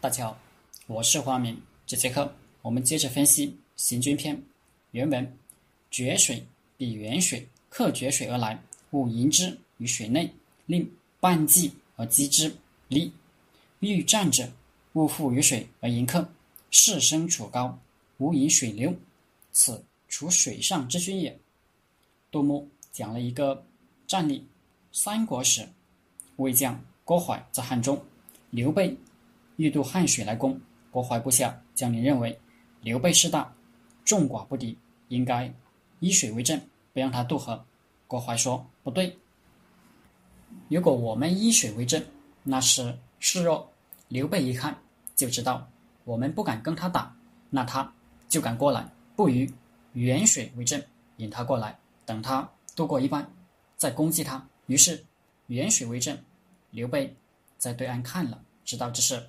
大家好，我是花明。这节课我们接着分析《行军篇》原文：“决水比远水，客决水而来，勿迎之于水内，令半鲫而击之。利欲战者，勿负于水而迎客。士身处高，无迎水流，此处水上之君也。”杜牧讲了一个战例：三国时，魏将郭淮在汉中，刘备。欲渡汉水来攻，郭淮部下将领认为刘备势大，众寡不敌，应该以水为阵，不让他渡河。郭淮说：“不对，如果我们以水为阵，那是示弱。刘备一看就知道我们不敢跟他打，那他就敢过来。不如远水为阵，引他过来，等他渡过一半，再攻击他。于是远水为阵，刘备在对岸看了，知道这是。”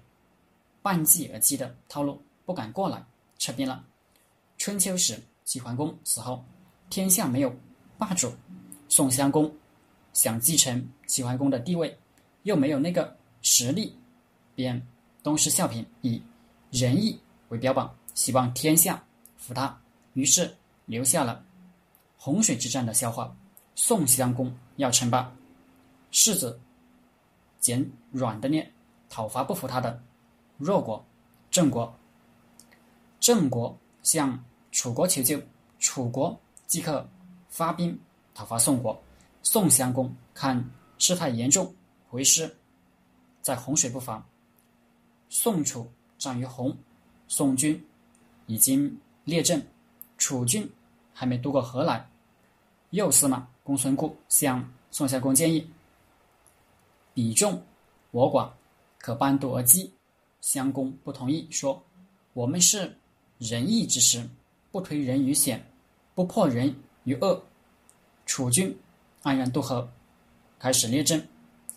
半计而击的套路，不敢过来，撤兵了。春秋时，齐桓公死后，天下没有霸主，宋襄公想继承齐桓公的地位，又没有那个实力，便东施效颦，以仁义为标榜，希望天下服他。于是留下了洪水之战的笑话。宋襄公要称霸，世子捡软的捏，讨伐不服他的。弱国，郑国。郑国向楚国求救，楚国即刻发兵讨伐宋国。宋襄公看事态严重，回师，在洪水不防。宋楚战于洪，宋军已经列阵，楚军还没渡过河来。右司马公孙固向宋襄公建议：彼众我寡，可半渡而击。襄公不同意，说：“我们是仁义之师，不推人于险，不迫人于恶。”楚军安然渡河，开始列阵。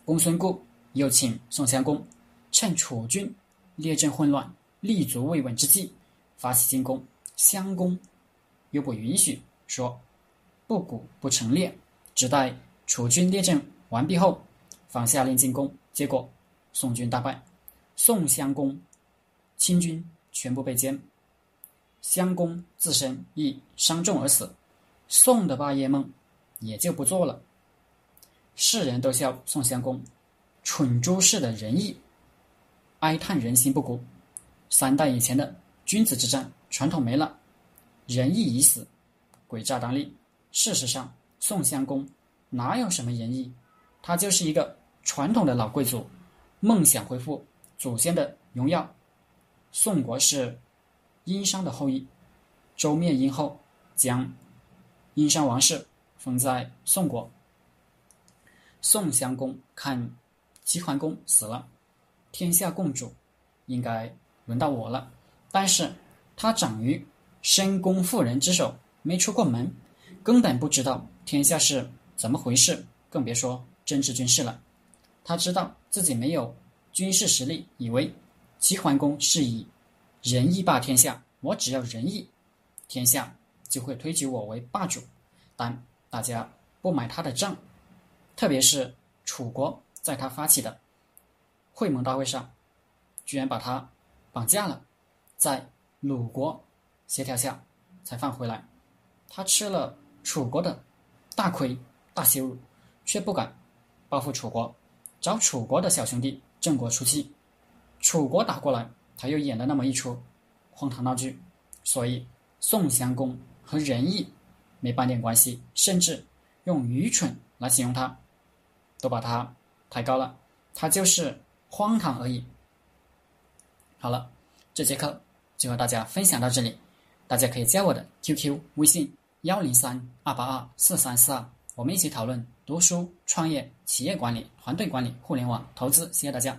公孙固又请宋襄公趁楚军列阵混乱、立足未稳之际发起进攻。襄公又不允许，说：“不鼓不成列，只待楚军列阵完毕后，方下令进攻。”结果宋军大败。宋襄公亲军全部被歼，襄公自身亦伤重而死，宋的霸业梦也就不做了。世人都笑宋襄公蠢猪似的仁义，哀叹人心不古。三代以前的君子之战传统没了，仁义已死，诡诈当立。事实上，宋襄公哪有什么仁义？他就是一个传统的老贵族，梦想恢复。祖先的荣耀，宋国是殷商的后裔。周灭殷后，将殷商王室封在宋国。宋襄公看齐桓公死了，天下共主，应该轮到我了。但是他长于深宫妇人之手，没出过门，根本不知道天下是怎么回事，更别说政治军事了。他知道自己没有。军事实力，以为齐桓公是以仁义霸天下，我只要仁义，天下就会推举我为霸主。但大家不买他的账，特别是楚国，在他发起的会盟大会上，居然把他绑架了，在鲁国协调下才放回来。他吃了楚国的大亏大羞辱，却不敢报复楚国，找楚国的小兄弟。郑国出气，楚国打过来，他又演了那么一出荒唐闹剧，所以宋襄公和仁义没半点关系，甚至用愚蠢来形容他，都把他抬高了，他就是荒唐而已。好了，这节课就和大家分享到这里，大家可以加我的 QQ 微信幺零三二八二四三四二，我们一起讨论。读书、创业、企业管理、团队管理、互联网投资，谢谢大家。